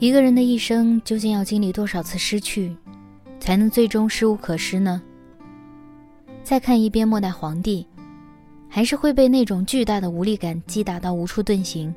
一个人的一生究竟要经历多少次失去，才能最终失无可失呢？再看一遍《末代皇帝》，还是会被那种巨大的无力感击打到无处遁形。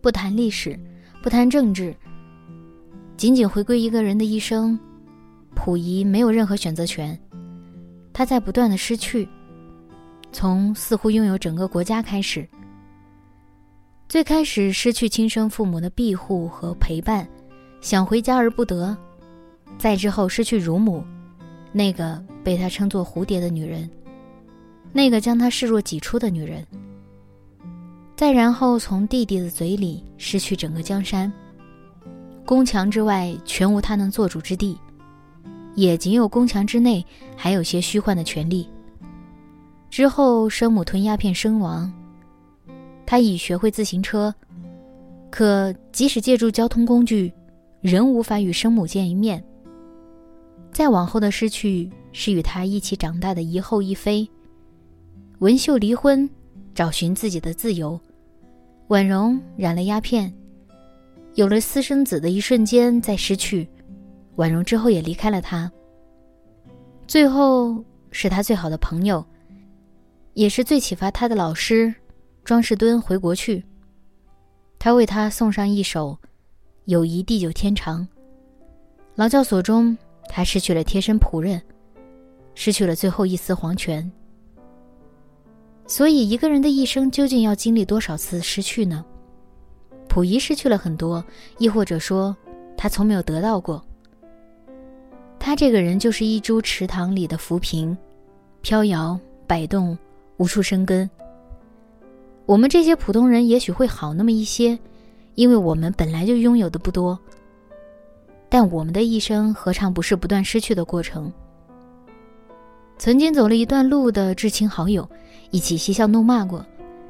不谈历史，不谈政治，仅仅回归一个人的一生，溥仪没有任何选择权，他在不断的失去，从似乎拥有整个国家开始。最开始失去亲生父母的庇护和陪伴，想回家而不得；再之后失去乳母，那个被他称作蝴蝶的女人，那个将他视若己出的女人；再然后从弟弟的嘴里失去整个江山，宫墙之外全无他能做主之地，也仅有宫墙之内还有些虚幻的权利。之后生母吞鸦片身亡。他已学会自行车，可即使借助交通工具，仍无法与生母见一面。再往后的失去是与他一起长大的一后一妃。文秀离婚，找寻自己的自由。婉容染了鸦片，有了私生子的一瞬间在失去，婉容之后也离开了他。最后是他最好的朋友，也是最启发他的老师。庄士敦回国去，他为他送上一首《友谊地久天长》。劳教所中，他失去了贴身仆人，失去了最后一丝皇权。所以，一个人的一生究竟要经历多少次失去呢？溥仪失去了很多，亦或者说，他从没有得到过。他这个人就是一株池塘里的浮萍，飘摇摆动，无处生根。我们这些普通人也许会好那么一些，因为我们本来就拥有的不多。但我们的一生何尝不是不断失去的过程？曾经走了一段路的至亲好友，一起嬉笑怒骂过，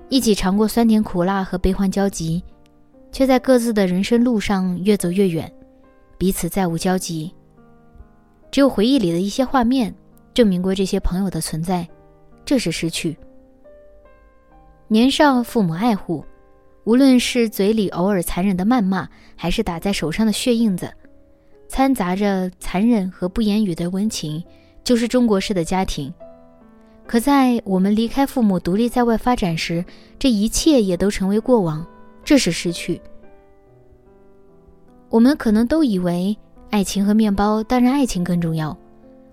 一起尝过酸甜苦辣和悲欢交集，却在各自的人生路上越走越远，彼此再无交集。只有回忆里的一些画面，证明过这些朋友的存在，这是失去。年少父母爱护，无论是嘴里偶尔残忍的谩骂，还是打在手上的血印子，掺杂着残忍和不言语的温情，就是中国式的家庭。可在我们离开父母，独立在外发展时，这一切也都成为过往，这是失去。我们可能都以为爱情和面包，当然爱情更重要。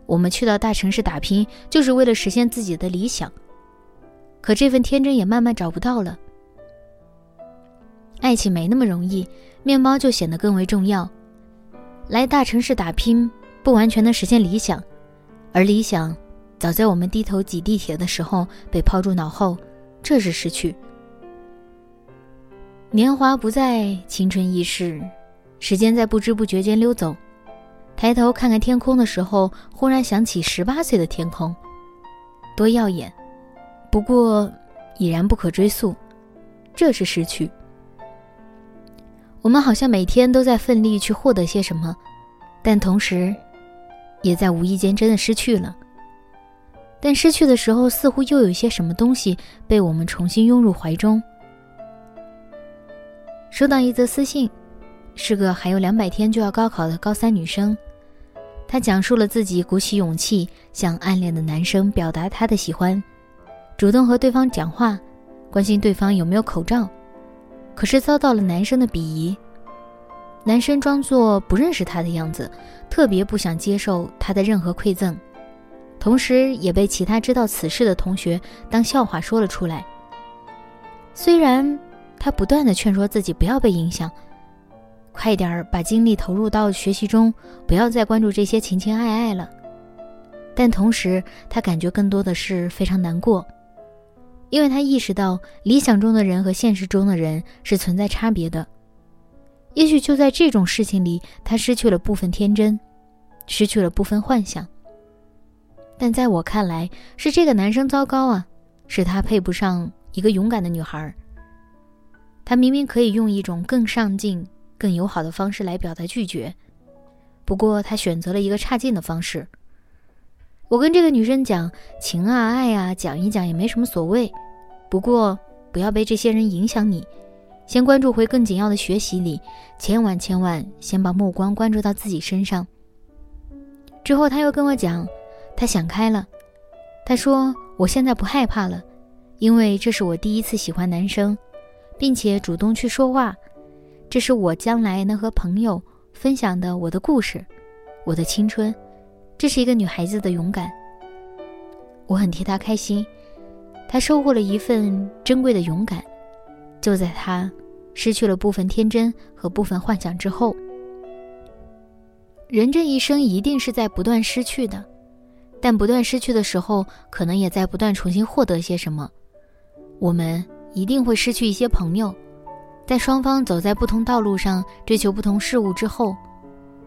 我们去到大城市打拼，就是为了实现自己的理想。可这份天真也慢慢找不到了。爱情没那么容易，面包就显得更为重要。来大城市打拼，不完全能实现理想，而理想，早在我们低头挤地铁的时候被抛诸脑后，这是失去。年华不在，青春易逝，时间在不知不觉间溜走。抬头看看天空的时候，忽然想起十八岁的天空，多耀眼。不过，已然不可追溯，这是失去。我们好像每天都在奋力去获得些什么，但同时，也在无意间真的失去了。但失去的时候，似乎又有些什么东西被我们重新拥入怀中。收到一则私信，是个还有两百天就要高考的高三女生，她讲述了自己鼓起勇气向暗恋的男生表达她的喜欢。主动和对方讲话，关心对方有没有口罩，可是遭到了男生的鄙夷。男生装作不认识他的样子，特别不想接受他的任何馈赠，同时也被其他知道此事的同学当笑话说了出来。虽然他不断的劝说自己不要被影响，快点儿把精力投入到学习中，不要再关注这些情情爱爱了，但同时他感觉更多的是非常难过。因为他意识到理想中的人和现实中的人是存在差别的。也许就在这种事情里，他失去了部分天真，失去了部分幻想。但在我看来，是这个男生糟糕啊，是他配不上一个勇敢的女孩。他明明可以用一种更上进、更友好的方式来表达拒绝，不过他选择了一个差劲的方式。我跟这个女生讲情啊、爱啊，讲一讲也没什么所谓，不过不要被这些人影响你，先关注回更紧要的学习里，千万千万先把目光关注到自己身上。之后他又跟我讲，他想开了，他说我现在不害怕了，因为这是我第一次喜欢男生。并且主动去说话，这是我将来能和朋友分享的我的故事，我的青春。这是一个女孩子的勇敢，我很替她开心。她收获了一份珍贵的勇敢，就在她失去了部分天真和部分幻想之后。人这一生一定是在不断失去的，但不断失去的时候，可能也在不断重新获得些什么。我们。一定会失去一些朋友，在双方走在不同道路上追求不同事物之后，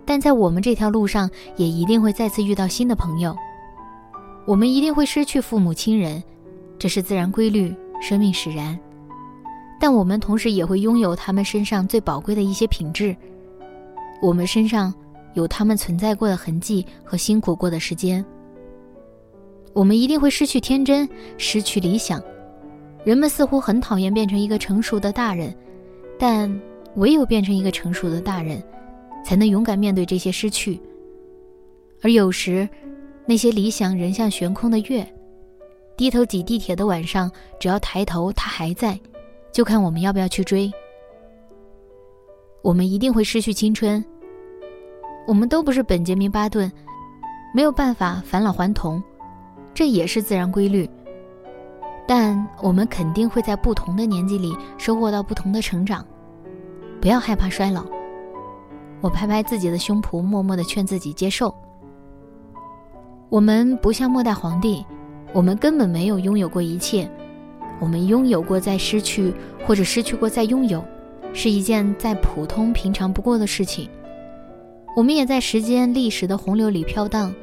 但在我们这条路上也一定会再次遇到新的朋友。我们一定会失去父母亲人，这是自然规律，生命使然。但我们同时也会拥有他们身上最宝贵的一些品质。我们身上有他们存在过的痕迹和辛苦过的时间。我们一定会失去天真，失去理想。人们似乎很讨厌变成一个成熟的大人，但唯有变成一个成熟的大人，才能勇敢面对这些失去。而有时，那些理想人像悬空的月，低头挤地铁的晚上，只要抬头，它还在，就看我们要不要去追。我们一定会失去青春，我们都不是本杰明·巴顿，没有办法返老还童，这也是自然规律。但我们肯定会在不同的年纪里收获到不同的成长，不要害怕衰老。我拍拍自己的胸脯，默默的劝自己接受。我们不像末代皇帝，我们根本没有拥有过一切，我们拥有过再失去，或者失去过再拥有，是一件再普通平常不过的事情。我们也在时间历史的洪流里飘荡，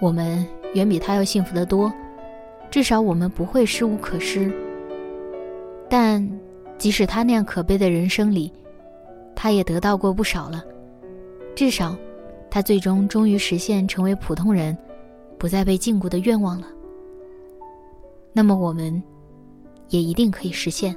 我们远比他要幸福得多。至少我们不会失无可失。但即使他那样可悲的人生里，他也得到过不少了。至少，他最终终于实现成为普通人，不再被禁锢的愿望了。那么，我们也一定可以实现。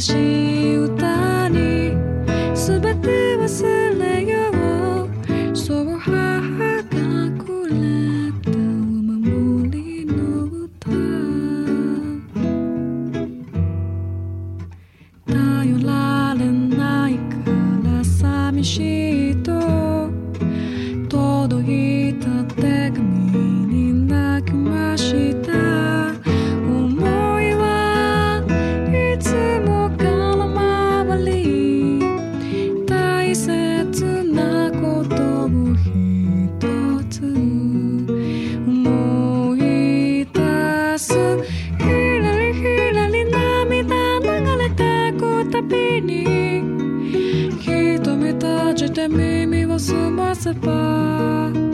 しい歌に全て忘れ kassu Hyyläli hyyläli naamita nangale tääkuutta piini Kiito mitä jete miimi vasumasepaa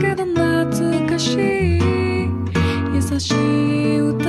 けど懐かしい。優しい歌